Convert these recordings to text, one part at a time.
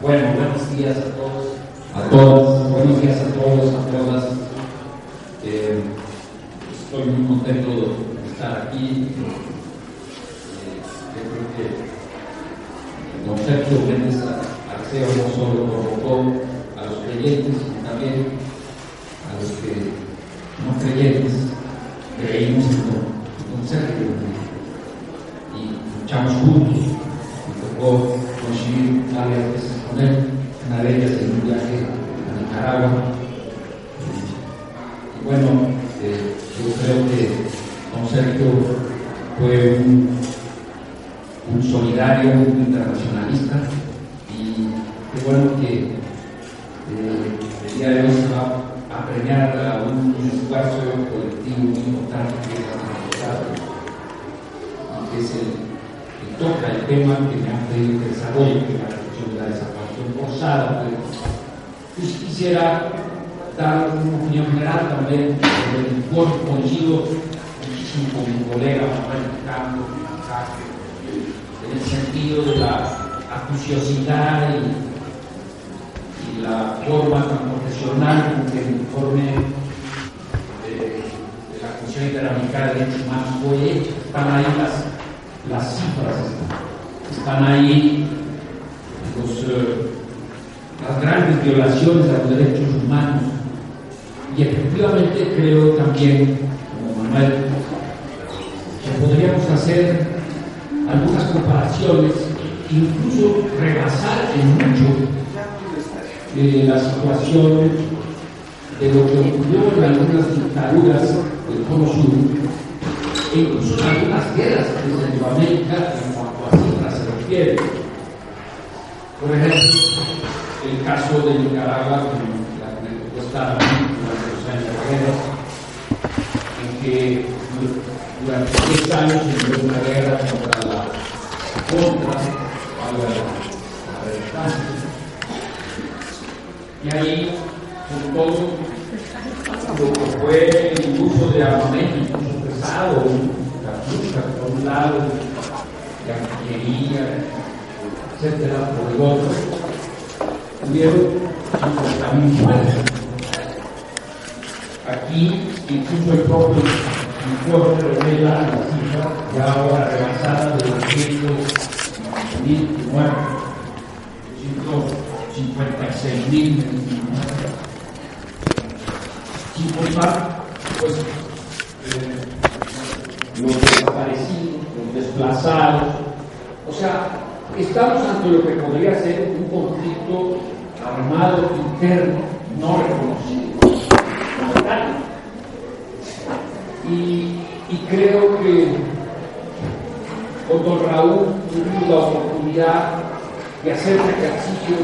Bueno, buenos días a todos, a todas, buenos días a todos, a todas. Eh, estoy muy contento de estar aquí. Eh, yo creo que el concepto Méndez Arceo no solo provocó a los creyentes, sino también a los que no creyentes creímos en el concepto y luchamos juntos. Me tocó una de ellas en un viaje a Nicaragua. Y bueno, eh, yo creo que don Sergio fue un, solidario, un internacionalista y qué bueno que eh, el día de hoy se va a premiar a un, un esfuerzo colectivo muy importante que es la y que es el, que toca el tema que me han pedido que desarrolle, es la cuestión de la desaparición forzada. Pues, quisiera dar una opinión general también sobre el informe, coincido muchísimo con mi colega Manuel Campo, en el sentido de la acuciosidad y la forma tan profesional con que el informe de, la Comisión Interamericana de Derechos Humanos fue hecho. Están ahí las, las cifras, están ahí los, eh, las grandes violaciones a los derechos humanos. Y efectivamente creo también, como Manuel, que podríamos hacer algunas comparaciones, incluso rebasar en mucho de la situación de lo que ocurrió en algunas dictaduras del Cono Sur, e incluso en algunas guerras de Centroamérica en cuanto a cifras se refiere. Por ejemplo, el caso de Nicaragua, con la estar durante los años guerra, en que durante 10 años se dio una guerra contra la contra la, la resistencia y ahí, con todo lo que fue el uso de armamento, incluso pesado, cartuchas por un lado, de artillería, etcétera, por el otro, 50 mil muertes. Aquí, incluso el propio informe revela la cifra ya ahora rebasada de 200 mil muertos. 56 mil sin contar pues eh, los desaparecidos, los desplazados. O sea, estamos ante lo que podría ser un conflicto armado interno no reconocido. Y, y creo que con don Raúl tuvimos la oportunidad de hacer un ejercicio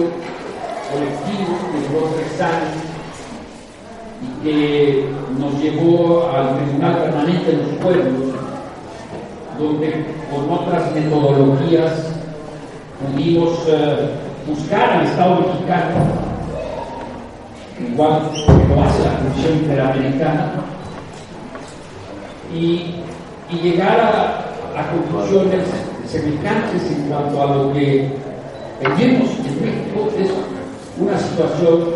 colectivo que duró tres años y que nos llevó al Tribunal Permanente de los Pueblos, donde con otras metodologías pudimos eh, buscar al Estado mexicano, igual que lo hace la Comisión Interamericana, y, y llegar a, a conclusiones semejantes en cuanto a lo que tenemos en México es una situación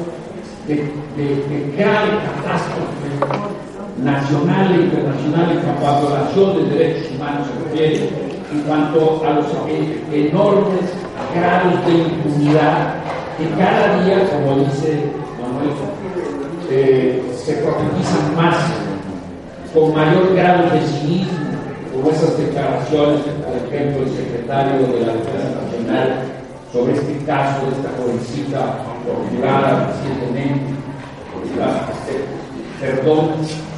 de, de, grave catástrofe nacional e internacional en cuanto a violación de derechos humanos se refiere, en cuanto a los enormes grados de impunidad que cada día, como dice Manuel, eh, se profundizan más, con mayor grado de cinismo, como esas declaraciones, por ejemplo, el secretario de la Defensa Nacional sobre este caso de esta jovencita torturada recientemente, este, perdón,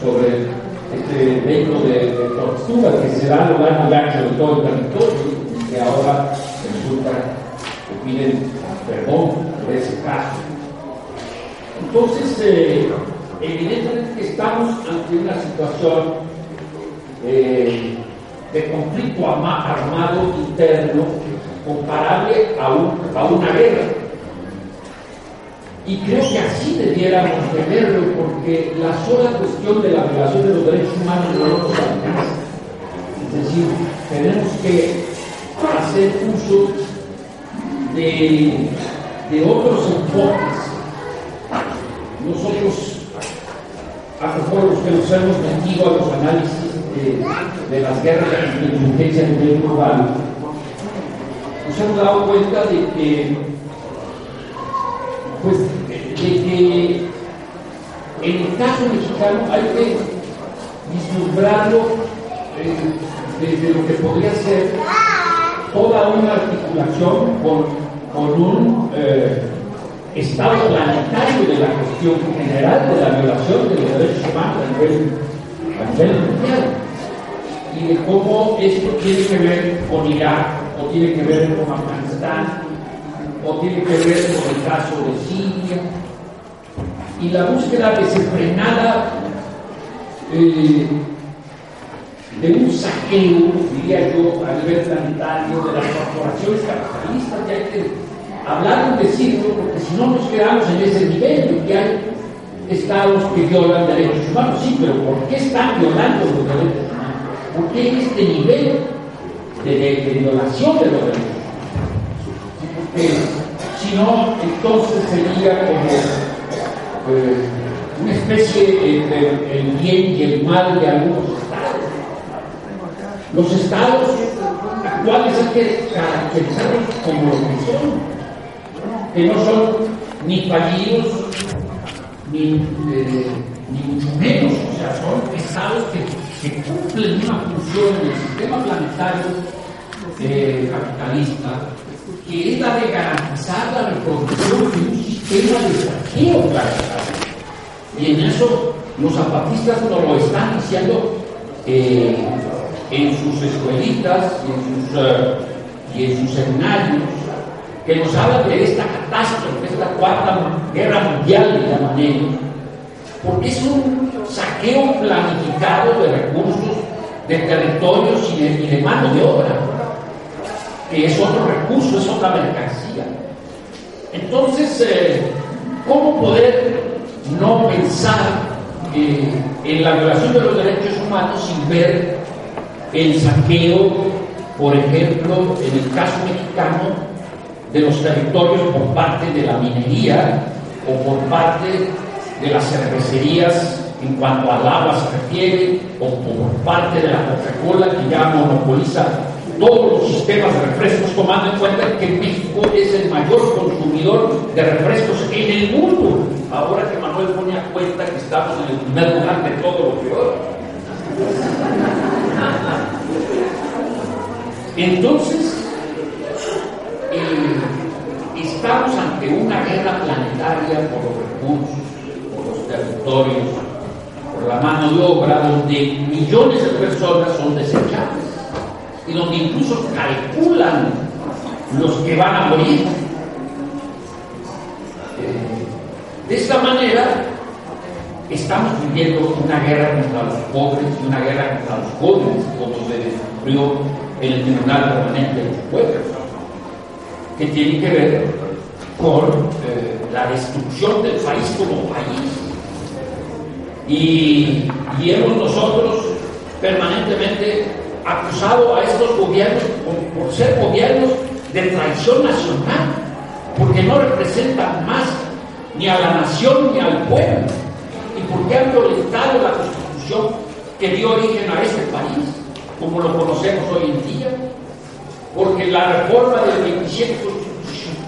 sobre este vehículo de, de, tortura que se da a lo largo y ancho de todo el territorio y que ahora resulta piden perdón por ese caso. Entonces, eh, evidentemente estamos ante una situación eh, de conflicto armado interno comparable a, un, a una guerra. Y creo que así debiéramos tenerlo, porque la sola cuestión de la violación de los derechos humanos no nos alcanza. Es decir, tenemos que hacer uso de otros enfoques. Nosotros, a lo los que nos hemos metido a los análisis de, las guerras de inteligencia a nivel global, nos hemos dado cuenta de que, pues, de que en el caso mexicano hay que vislumbrarlo eh, desde lo que podría ser toda una articulación con, un eh, estado planetario de la cuestión general de la violación de los derechos humanos a nivel mundial y de cómo esto tiene que ver con Irak o tiene que ver con Afganistán o tiene que ver con el caso de Siria. Y la búsqueda desenfrenada eh, de un saqueo, diría yo, a nivel planetario de las corporaciones capitalistas, que hay que hablar y decirlo, porque si no nos quedamos en ese nivel, que hay estados que violan derechos humanos. Sí, pero ¿por qué están violando los derechos humanos? ¿Por qué este nivel de, violación de los derechos humanos? Porque si no, entonces sería como eh, una especie entre el bien y el mal de algunos. Los estados actuales hay que caracterizarlos como lo que son, que no son ni fallidos, ni, eh, ni mucho menos, o sea, son estados que, cumplen una función en el sistema planetario eh, capitalista, que es la de garantizar la reproducción de un sistema de saqueo planetario. Y en eso los zapatistas nos lo están diciendo eh, en sus escuelitas y en sus, eh, y en sus seminarios, que nos hablan de esta catástrofe, esta cuarta guerra mundial, de llaman ellos, porque es un saqueo planificado de recursos, de territorios y de, mano de obra, que es otro recurso, es otra mercancía. Entonces, eh, ¿cómo poder no pensar en la violación de los derechos humanos sin ver el saqueo, por ejemplo, en el caso mexicano, de los territorios por parte de la minería o por parte de las cervecerías en cuanto al agua se refiere, o por parte de la Coca-Cola que ya monopoliza todos los sistemas de refrescos, tomando en cuenta que México es el mayor consumidor de refrescos en el mundo. Ahora que Manuel pone a cuenta que estamos en el primer lugar de todo lo peor. Entonces, eh, estamos ante una guerra planetaria por los recursos, por los territorios, por la mano de obra, donde millones de personas son desechables y donde incluso calculan los que van a morir. Eh, de esta manera, estamos viviendo una guerra contra los pobres y una guerra contra los jóvenes, como se descubrió en el Tribunal Permanente de los Pueblos, que tiene que ver con eh, la destrucción del país como país. Y, y hemos nosotros permanentemente acusado a estos gobiernos por, ser gobiernos de traición nacional, porque no representan más ni a la nación ni al pueblo, y porque han violentado la constitución que dio origen a este país, como lo conocemos hoy en día, porque la reforma del 27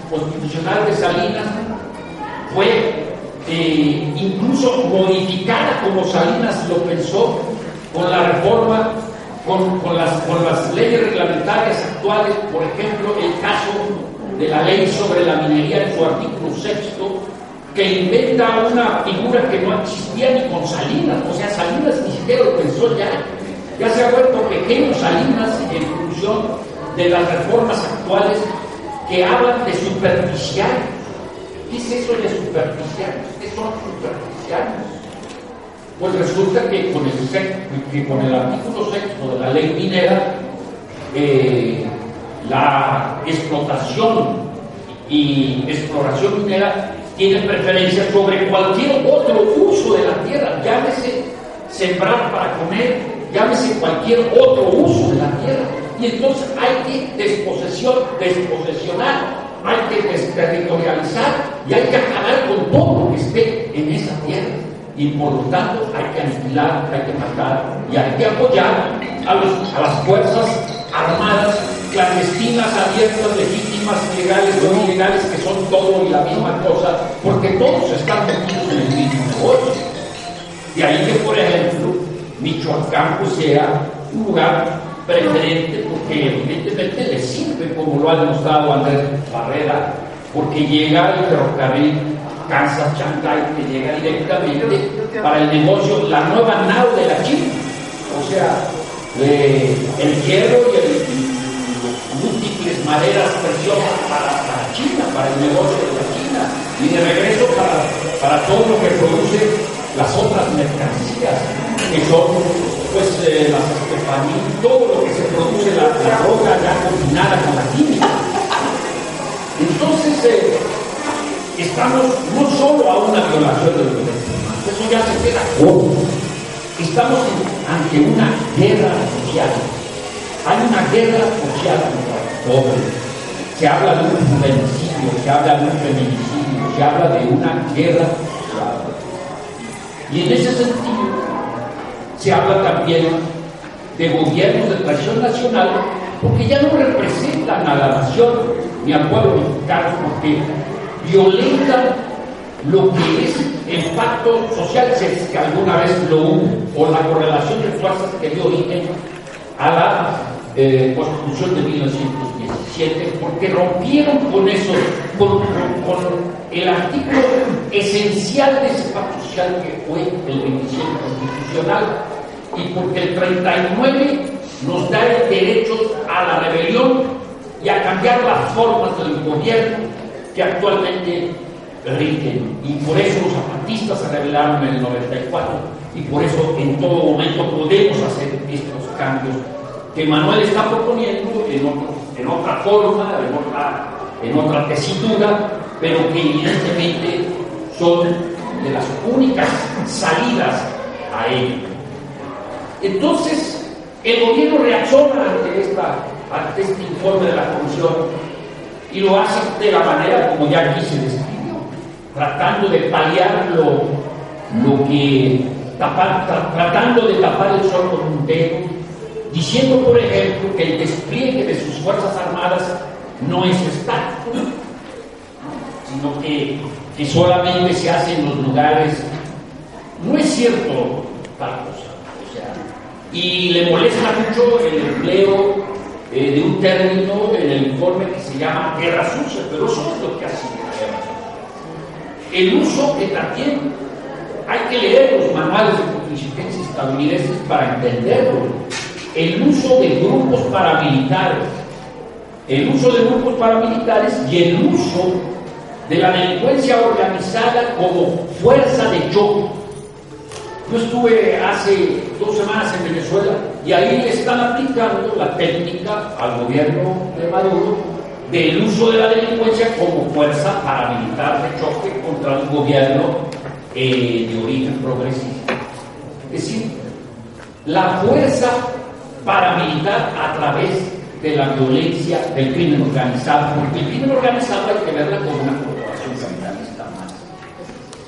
constitucional de Salinas fue eh, incluso modificada como Salinas lo pensó con la reforma con, las, con las leyes reglamentarias actuales, por ejemplo, el caso de la ley sobre la minería en su artículo sexto, que inventa una figura que no existía ni con Salinas, o sea, Salinas ni siquiera lo pensó ya, ya se ha vuelto pequeño Salinas en función de las reformas actuales que hablan de superficiales. ¿Qué es eso de superficiales? ¿Qué son superficiales? Pues resulta que con el, artículo sexto de la ley minera, eh, la explotación y exploración minera tiene preferencia sobre cualquier otro uso de la tierra, llámese sembrar para comer, llámese cualquier otro uso de la tierra. Y entonces hay que desposesión, desposesionar hay que desterritorializar y hay que acabar con todo lo que esté en esa tierra. Y por lo tanto hay que aniquilar, hay que matar y hay que apoyar a, las fuerzas armadas clandestinas, abiertas, legítimas, legales o ilegales, que son todo y la misma cosa, porque todos están metidos en el mismo negocio. De ahí que, por ejemplo, Michoacán pues, sea un lugar preferente porque evidentemente le sirve, como lo ha demostrado Andrés Barrera, porque llega el ferrocarril Kansas Shanghai que llega directamente para el negocio, la nueva nao de la China. O sea, el hierro y el, múltiples maderas preciosas para, para, China, para el negocio de la China, y de regreso para, para todo lo que produce las otras mercancías, que son pues eh, las todo lo que se produce, la, la roca ya combinada con la química. Entonces, eh, estamos no solo a una violación de los derechos humanos, eso ya se queda corto. Estamos ante una guerra social. Hay una guerra social contra los pobres. Se habla de un feminicidio, se habla de un feminicidio, se habla de una guerra. Y en ese sentido, se habla también de gobiernos de tradición nacional, porque ya no representan a la nación ni al pueblo mexicano, porque violentan lo que es el pacto social, si es que alguna vez lo hubo, o la correlación de fuerzas que dio origen a la eh, Constitución de 1917, porque rompieron con eso, con, el artículo esencial de ese pacto que fue el 27 constitucional, y porque el 39 nos da el derecho a la rebelión y a cambiar las formas del gobierno que actualmente rigen. Y por eso los zapatistas se rebelaron en el 94 y por eso en todo momento podemos hacer estos cambios que Manuel está proponiendo en, en otra forma, en otra, en otra tesitura, pero que evidentemente son de las únicas salidas a ello. Entonces, el gobierno reacciona ante, esta, ante este informe de la comisión y lo hace de la manera como ya aquí se describió, tratando de paliar lo, lo que tapar, tratando de tapar el sol con un dedo, diciendo, por ejemplo, que el despliegue de sus Fuerzas Armadas no es estático, sino que, que solamente se hace en los lugares. No es cierto tal cosa y le molesta mucho el empleo eh, de un término en el informe que se llama guerra sucia, pero eso es lo que hace la guerra El uso que también hay que leer los manuales de contingencia estadounidenses para entenderlo. El uso de grupos paramilitares, el uso de grupos paramilitares y el uso de la delincuencia organizada como fuerza de choque yo estuve hace dos semanas en Venezuela y ahí están aplicando la técnica al gobierno de Maduro del uso de la delincuencia como fuerza paramilitar de choque contra un gobierno eh, de origen progresista. Es decir, la fuerza paramilitar a través de la violencia del crimen organizado, porque el crimen organizado hay que verla como una.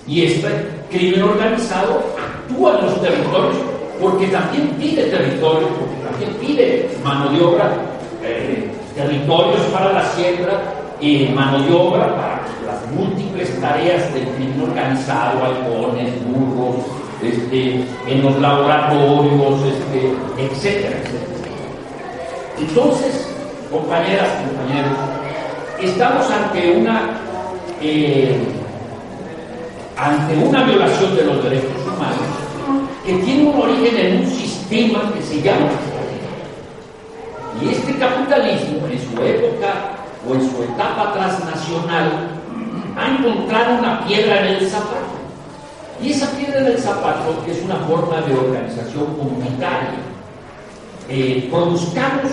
Y este crimen organizado actúa en los territorios porque también pide territorio, porque también pide mano de obra, eh, territorios para la siembra y mano de obra para las múltiples tareas del crimen organizado, halcones, burros, este, en los laboratorios, este, etcétera, Entonces, compañeras, compañeros, estamos ante una eh, ante una violación de los derechos humanos que tiene un origen en un sistema que se llama. Y este capitalismo, en su época o en su etapa transnacional, ha encontrado una piedra en el zapato. Y esa piedra en el zapato es una forma de organización comunitaria. Eh, produzcamos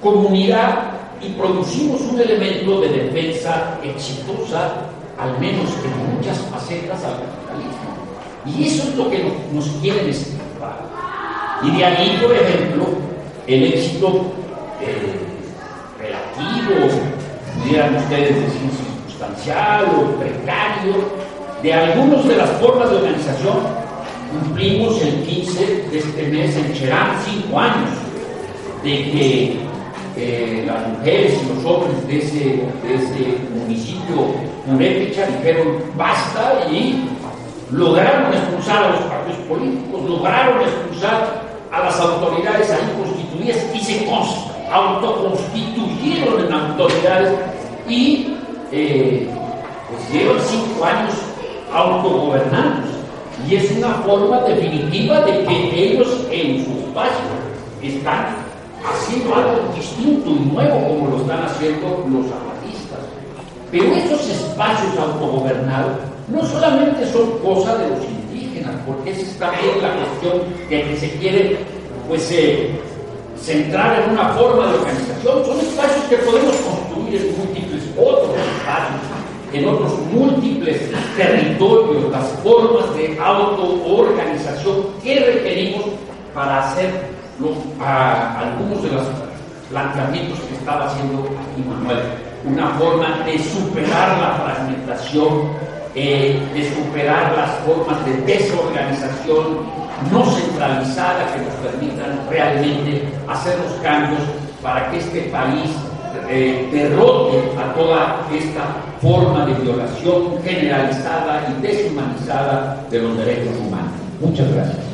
comunidad y producimos un elemento de defensa exitosa al menos en muchas facetas al capitalismo. Y eso es lo que nos, quieren explicar. Y de ahí, por ejemplo, el éxito eh, relativo pudieran ustedes decir circunstancial o precario, de algunas de las formas de organización, cumplimos el 15 de este mes en Cherán cinco años de que eh, las mujeres y los hombres de ese, de ese municipio purépecha dijeron basta y lograron expulsar a los partidos políticos, lograron expulsar a las autoridades ahí constituidas y se autoconstituyeron en autoridades y eh, pues llevan cinco años autogobernándose. Y es una forma definitiva de que ellos en su espacio están haciendo algo distinto y nuevo como lo están haciendo los. Pero esos espacios autogobernados no solamente son cosa de los indígenas, porque esa es también la cuestión de que se quiere pues, eh, centrar en una forma de organización, son espacios que podemos construir en múltiples otros espacios, en otros múltiples territorios, las formas de autoorganización que requerimos para hacer algunos de los planteamientos que estaba haciendo aquí Manuel. Una forma de superar la fragmentación, eh, de superar las formas de desorganización no centralizada que nos permitan realmente hacer los cambios para que este país eh, derrote a toda esta forma de violación generalizada y deshumanizada de los derechos humanos. Muchas gracias.